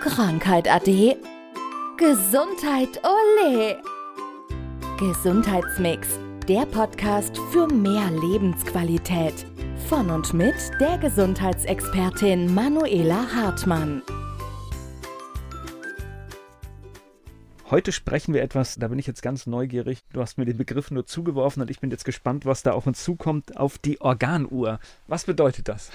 Krankheit ade. Gesundheit ole. Gesundheitsmix, der Podcast für mehr Lebensqualität. Von und mit der Gesundheitsexpertin Manuela Hartmann. Heute sprechen wir etwas, da bin ich jetzt ganz neugierig. Du hast mir den Begriff nur zugeworfen und ich bin jetzt gespannt, was da auf uns zukommt, auf die Organuhr. Was bedeutet das?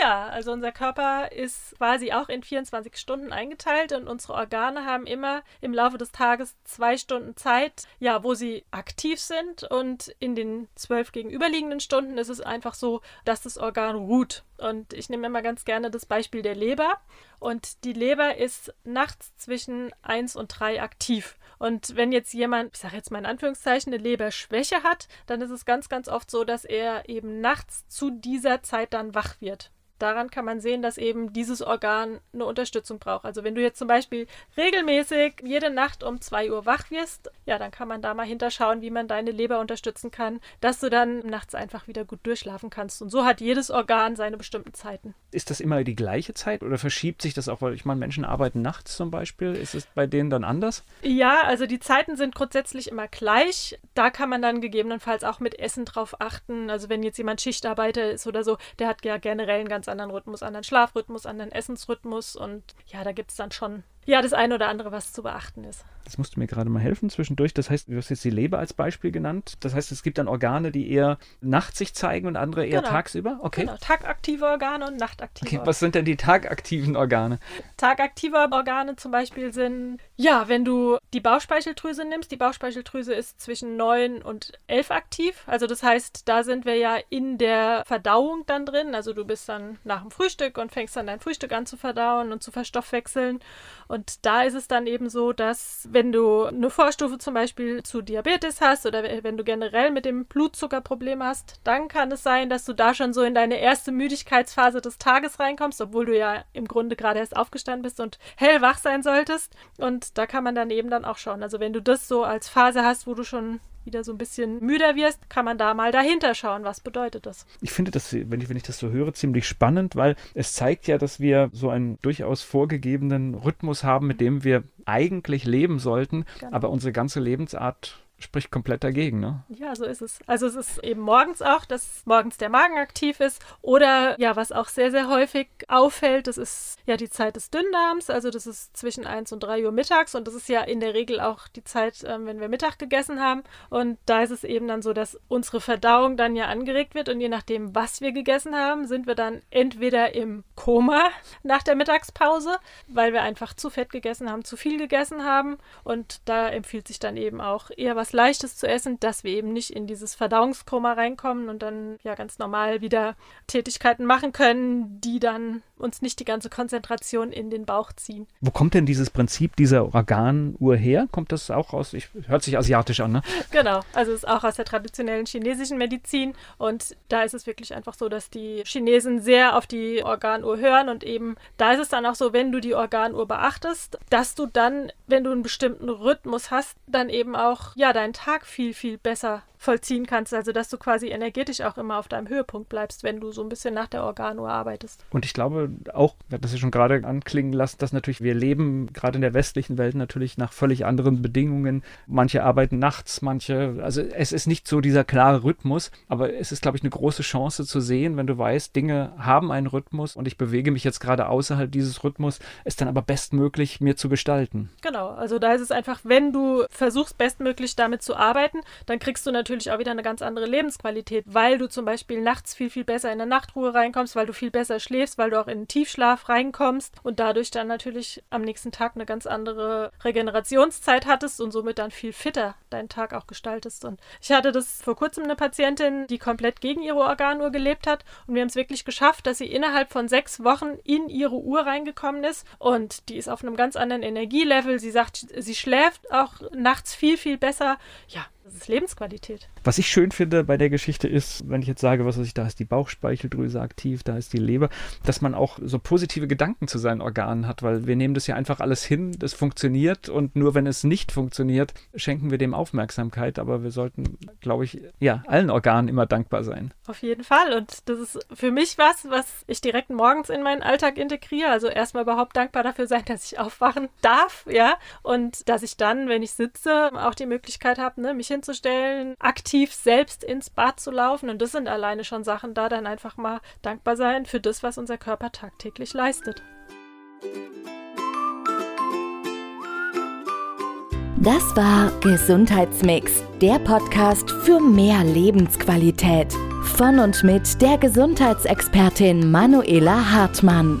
Ja, also unser Körper ist quasi auch in 24 Stunden eingeteilt und unsere Organe haben immer im Laufe des Tages zwei Stunden Zeit, ja, wo sie aktiv sind und in den zwölf gegenüberliegenden Stunden ist es einfach so, dass das Organ ruht. Und ich nehme immer ganz gerne das Beispiel der Leber. Und die Leber ist nachts zwischen 1 und 3 aktiv. Und wenn jetzt jemand, ich sage jetzt mal in Anführungszeichen, eine Leberschwäche hat, dann ist es ganz, ganz oft so, dass er eben nachts zu dieser Zeit dann wach wird daran kann man sehen, dass eben dieses Organ eine Unterstützung braucht. Also wenn du jetzt zum Beispiel regelmäßig jede Nacht um 2 Uhr wach wirst, ja, dann kann man da mal hinterschauen, wie man deine Leber unterstützen kann, dass du dann nachts einfach wieder gut durchschlafen kannst. Und so hat jedes Organ seine bestimmten Zeiten. Ist das immer die gleiche Zeit oder verschiebt sich das auch, weil ich meine, Menschen arbeiten nachts zum Beispiel? Ist es bei denen dann anders? Ja, also die Zeiten sind grundsätzlich immer gleich. Da kann man dann gegebenenfalls auch mit Essen drauf achten. Also wenn jetzt jemand Schichtarbeiter ist oder so, der hat ja generell einen ganz anderen Rhythmus, anderen Schlafrhythmus, anderen Essensrhythmus und ja, da gibt es dann schon ja das eine oder andere, was zu beachten ist. Das musst du mir gerade mal helfen zwischendurch. Das heißt, du hast jetzt die Leber als Beispiel genannt. Das heißt, es gibt dann Organe, die eher nachts sich zeigen und andere eher genau. tagsüber? Okay. Genau, tagaktive Organe und nachtaktive. Okay, was sind denn die tagaktiven Organe? Tagaktive Organe zum Beispiel sind, ja, wenn du die Bauchspeicheldrüse nimmst, die Bauchspeicheldrüse ist zwischen 9 und 11 aktiv. Also das heißt, da sind wir ja in der Verdauung dann drin. Also du bist dann nach dem Frühstück und fängst dann dein Frühstück an zu verdauen und zu verstoffwechseln. Und da ist es dann eben so, dass wenn du eine Vorstufe zum Beispiel zu Diabetes hast oder wenn du generell mit dem Blutzucker Probleme hast, dann kann es sein, dass du da schon so in deine erste Müdigkeitsphase des Tages reinkommst, obwohl du ja im Grunde gerade erst aufgestanden bist und hellwach sein solltest. Und da kann man dann eben dann auch schauen. Also wenn du das so als Phase hast, wo du schon wieder so ein bisschen müder wirst, kann man da mal dahinter schauen, was bedeutet das. Ich finde das, wenn ich, wenn ich das so höre, ziemlich spannend, weil es zeigt ja, dass wir so einen durchaus vorgegebenen Rhythmus haben, mit dem wir eigentlich leben sollten, genau. aber unsere ganze Lebensart spricht komplett dagegen, ne? Ja, so ist es. Also es ist eben morgens auch, dass morgens der Magen aktiv ist. Oder ja, was auch sehr, sehr häufig auffällt, das ist ja die Zeit des Dünndarms. Also das ist zwischen 1 und 3 Uhr mittags und das ist ja in der Regel auch die Zeit, ähm, wenn wir Mittag gegessen haben. Und da ist es eben dann so, dass unsere Verdauung dann ja angeregt wird und je nachdem, was wir gegessen haben, sind wir dann entweder im Koma nach der Mittagspause, weil wir einfach zu fett gegessen haben, zu viel gegessen haben. Und da empfiehlt sich dann eben auch eher was was Leichtes zu essen, dass wir eben nicht in dieses Verdauungskoma reinkommen und dann ja ganz normal wieder Tätigkeiten machen können, die dann uns nicht die ganze Konzentration in den Bauch ziehen. Wo kommt denn dieses Prinzip dieser Organuhr her? Kommt das auch aus, ich, hört sich asiatisch an, ne? Genau, also es ist auch aus der traditionellen chinesischen Medizin und da ist es wirklich einfach so, dass die Chinesen sehr auf die Organuhr hören und eben da ist es dann auch so, wenn du die Organuhr beachtest, dass du dann, wenn du einen bestimmten Rhythmus hast, dann eben auch ja deinen Tag viel, viel besser vollziehen kannst. Also, dass du quasi energetisch auch immer auf deinem Höhepunkt bleibst, wenn du so ein bisschen nach der Organuhr arbeitest. Und ich glaube auch, das ist schon gerade anklingen lassen, dass natürlich wir leben gerade in der westlichen Welt natürlich nach völlig anderen Bedingungen. Manche arbeiten nachts, manche, also es ist nicht so dieser klare Rhythmus, aber es ist, glaube ich, eine große Chance zu sehen, wenn du weißt, Dinge haben einen Rhythmus und ich bewege mich jetzt gerade außerhalb dieses Rhythmus, es dann aber bestmöglich mir zu gestalten. Genau, also da ist es einfach, wenn du versuchst, bestmöglich damit zu arbeiten, dann kriegst du natürlich natürlich auch wieder eine ganz andere Lebensqualität, weil du zum Beispiel nachts viel, viel besser in der Nachtruhe reinkommst, weil du viel besser schläfst, weil du auch in den Tiefschlaf reinkommst und dadurch dann natürlich am nächsten Tag eine ganz andere Regenerationszeit hattest und somit dann viel fitter deinen Tag auch gestaltest. Und ich hatte das vor kurzem eine Patientin, die komplett gegen ihre Organuhr gelebt hat und wir haben es wirklich geschafft, dass sie innerhalb von sechs Wochen in ihre Uhr reingekommen ist und die ist auf einem ganz anderen Energielevel. Sie sagt, sie schläft auch nachts viel, viel besser. Ja, Das ist Lebensqualität. Was ich schön finde bei der Geschichte ist, wenn ich jetzt sage, was weiß ich, da ist die Bauchspeicheldrüse aktiv, da ist die Leber, dass man auch so positive Gedanken zu seinen Organen hat, weil wir nehmen das ja einfach alles hin, das funktioniert und nur wenn es nicht funktioniert, schenken wir dem Aufmerksamkeit. Aber wir sollten, glaube ich, ja, allen Organen immer dankbar sein. Auf jeden Fall. Und das ist für mich was, was ich direkt morgens in meinen Alltag integriere. Also erstmal überhaupt dankbar dafür sein, dass ich aufwachen darf, ja. Und dass ich dann, wenn ich sitze, auch die Möglichkeit habe, ne, mich hinzustellen, aktiv selbst ins Bad zu laufen. Und das sind alleine schon Sachen, da dann einfach mal dankbar sein für das, was unser Körper tagtäglich leistet. Das war Gesundheitsmix, der Podcast für mehr Lebensqualität. Von und mit der Gesundheitsexpertin Manuela Hartmann.